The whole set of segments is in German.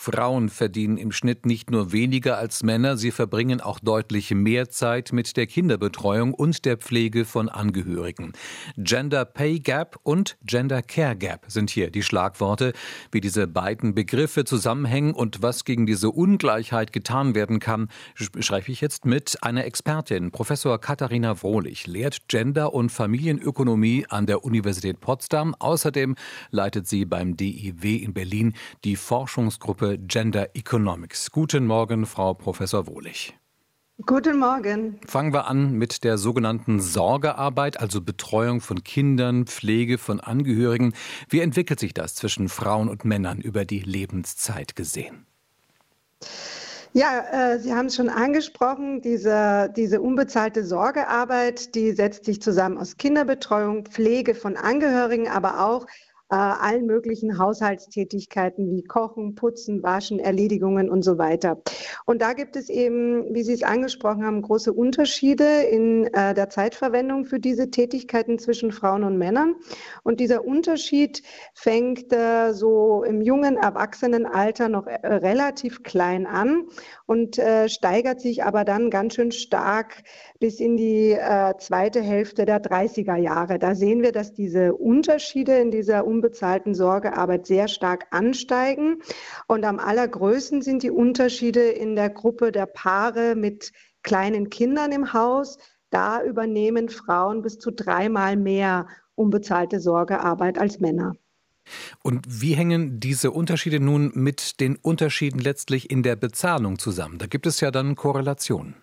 Frauen verdienen im Schnitt nicht nur weniger als Männer, sie verbringen auch deutlich mehr Zeit mit der Kinderbetreuung und der Pflege von Angehörigen. Gender Pay Gap und Gender Care Gap sind hier die Schlagworte. Wie diese beiden Begriffe zusammenhängen und was gegen diese Ungleichheit getan werden kann, schreibe ich jetzt mit einer Expertin. Professor Katharina Wohlig lehrt Gender- und Familienökonomie an der Universität Potsdam. Außerdem leitet sie beim DIW in Berlin die Forschungsgruppe Gender Economics. Guten Morgen, Frau Professor Wohlig. Guten Morgen. Fangen wir an mit der sogenannten Sorgearbeit, also Betreuung von Kindern, Pflege von Angehörigen. Wie entwickelt sich das zwischen Frauen und Männern über die Lebenszeit gesehen? Ja, äh, Sie haben es schon angesprochen, diese, diese unbezahlte Sorgearbeit, die setzt sich zusammen aus Kinderbetreuung, Pflege von Angehörigen, aber auch äh, allen möglichen Haushaltstätigkeiten wie Kochen, Putzen, Waschen, Erledigungen und so weiter. Und da gibt es eben, wie Sie es angesprochen haben, große Unterschiede in äh, der Zeitverwendung für diese Tätigkeiten zwischen Frauen und Männern. Und dieser Unterschied fängt äh, so im jungen Erwachsenenalter noch äh, relativ klein an und äh, steigert sich aber dann ganz schön stark bis in die äh, zweite Hälfte der 30er Jahre. Da sehen wir, dass diese Unterschiede in dieser unbezahlten Sorgearbeit sehr stark ansteigen. Und am allergrößten sind die Unterschiede in der Gruppe der Paare mit kleinen Kindern im Haus. Da übernehmen Frauen bis zu dreimal mehr unbezahlte Sorgearbeit als Männer. Und wie hängen diese Unterschiede nun mit den Unterschieden letztlich in der Bezahlung zusammen? Da gibt es ja dann Korrelationen.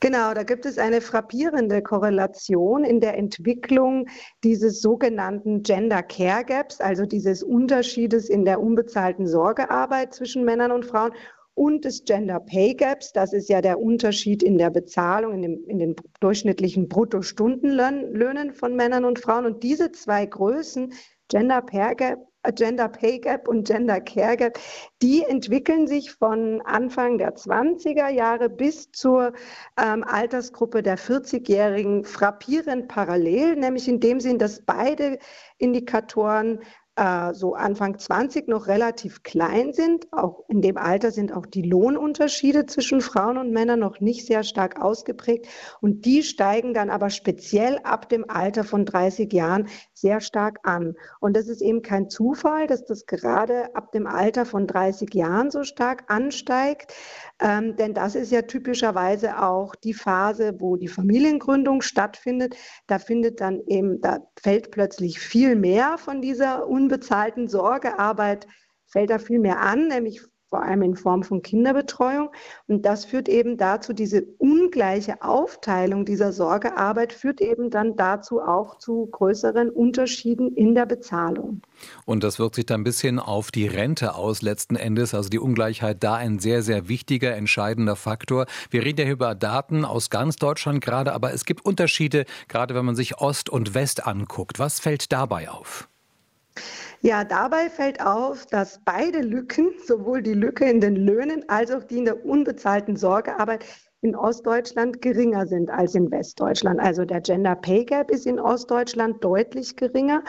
Genau, da gibt es eine frappierende Korrelation in der Entwicklung dieses sogenannten Gender Care Gaps, also dieses Unterschiedes in der unbezahlten Sorgearbeit zwischen Männern und Frauen und des Gender Pay Gaps, das ist ja der Unterschied in der Bezahlung, in, dem, in den durchschnittlichen Bruttostundenlöhnen von Männern und Frauen. Und diese zwei Größen, Gender Pay Gap Gender Pay Gap und Gender Care Gap, die entwickeln sich von Anfang der 20er Jahre bis zur ähm, Altersgruppe der 40-Jährigen frappierend parallel, nämlich in dem Sinn, dass beide Indikatoren äh, so Anfang 20 noch relativ klein sind. Auch in dem Alter sind auch die Lohnunterschiede zwischen Frauen und Männern noch nicht sehr stark ausgeprägt. Und die steigen dann aber speziell ab dem Alter von 30 Jahren sehr stark an. Und das ist eben kein Zufall, dass das gerade ab dem Alter von 30 Jahren so stark ansteigt. Ähm, denn das ist ja typischerweise auch die Phase, wo die Familiengründung stattfindet. Da findet dann eben, da fällt plötzlich viel mehr von dieser unbezahlten Sorgearbeit, fällt da viel mehr an, nämlich vor allem in Form von Kinderbetreuung. Und das führt eben dazu, diese ungleiche Aufteilung dieser Sorgearbeit führt eben dann dazu auch zu größeren Unterschieden in der Bezahlung. Und das wirkt sich dann ein bisschen auf die Rente aus letzten Endes. Also die Ungleichheit da ein sehr, sehr wichtiger, entscheidender Faktor. Wir reden ja über Daten aus ganz Deutschland gerade, aber es gibt Unterschiede, gerade wenn man sich Ost und West anguckt. Was fällt dabei auf? Ja, dabei fällt auf, dass beide Lücken, sowohl die Lücke in den Löhnen als auch die in der unbezahlten Sorgearbeit, in Ostdeutschland geringer sind als in Westdeutschland. Also der Gender Pay Gap ist in Ostdeutschland deutlich geringer,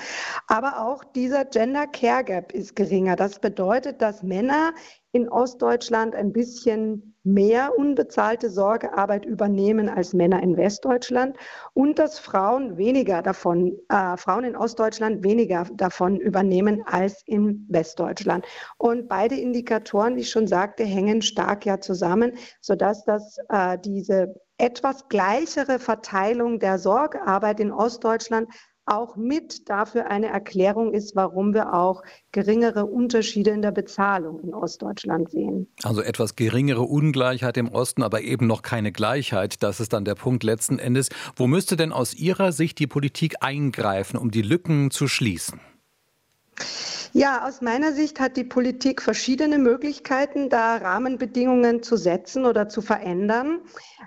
aber auch dieser Gender Care Gap ist geringer. Das bedeutet, dass Männer in Ostdeutschland ein bisschen mehr unbezahlte Sorgearbeit übernehmen als Männer in Westdeutschland und dass Frauen weniger davon, äh, Frauen in Ostdeutschland weniger davon übernehmen als in Westdeutschland. Und beide Indikatoren, wie ich schon sagte, hängen stark ja zusammen, sodass das äh, diese etwas gleichere Verteilung der Sorgearbeit in Ostdeutschland auch mit dafür eine Erklärung ist, warum wir auch geringere Unterschiede in der Bezahlung in Ostdeutschland sehen. Also etwas geringere Ungleichheit im Osten, aber eben noch keine Gleichheit. Das ist dann der Punkt letzten Endes. Wo müsste denn aus Ihrer Sicht die Politik eingreifen, um die Lücken zu schließen? Ja, aus meiner Sicht hat die Politik verschiedene Möglichkeiten, da Rahmenbedingungen zu setzen oder zu verändern,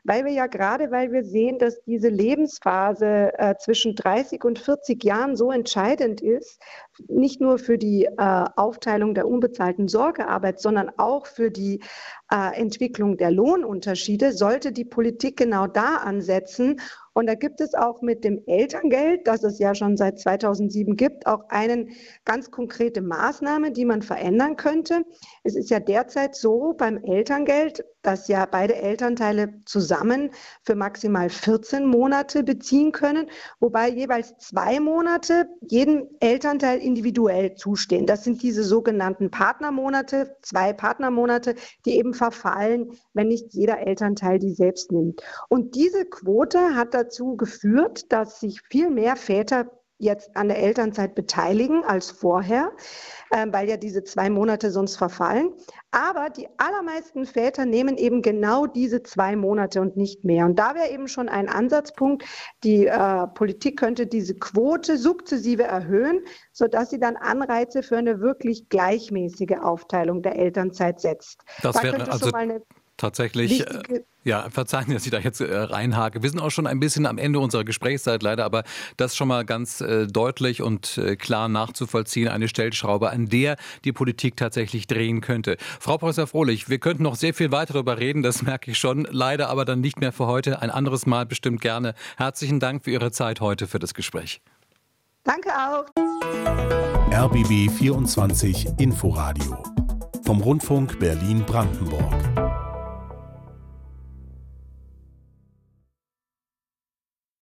weil wir ja gerade, weil wir sehen, dass diese Lebensphase äh, zwischen 30 und 40 Jahren so entscheidend ist nicht nur für die äh, Aufteilung der unbezahlten Sorgearbeit, sondern auch für die äh, Entwicklung der Lohnunterschiede, sollte die Politik genau da ansetzen und da gibt es auch mit dem Elterngeld, das es ja schon seit 2007 gibt, auch eine ganz konkrete Maßnahme, die man verändern könnte. Es ist ja derzeit so beim Elterngeld, dass ja beide Elternteile zusammen für maximal 14 Monate beziehen können, wobei jeweils zwei Monate jedem Elternteil individuell zustehen. Das sind diese sogenannten Partnermonate, zwei Partnermonate, die eben verfallen, wenn nicht jeder Elternteil die selbst nimmt. Und diese Quote hat dazu geführt, dass sich viel mehr Väter jetzt an der Elternzeit beteiligen als vorher, äh, weil ja diese zwei Monate sonst verfallen. Aber die allermeisten Väter nehmen eben genau diese zwei Monate und nicht mehr. Und da wäre eben schon ein Ansatzpunkt. Die äh, Politik könnte diese Quote sukzessive erhöhen, sodass sie dann Anreize für eine wirklich gleichmäßige Aufteilung der Elternzeit setzt. Das da wäre also tatsächlich. Äh, ja, verzeihen, dass ich da jetzt äh, reinhake. Wir sind auch schon ein bisschen am Ende unserer Gesprächszeit leider, aber das schon mal ganz äh, deutlich und äh, klar nachzuvollziehen, eine Stellschraube, an der die Politik tatsächlich drehen könnte. Frau Professor Frohlich, wir könnten noch sehr viel weiter darüber reden, das merke ich schon. Leider aber dann nicht mehr für heute. Ein anderes Mal bestimmt gerne. Herzlichen Dank für Ihre Zeit heute für das Gespräch. Danke auch. RBB 24 Inforadio vom Rundfunk Berlin-Brandenburg.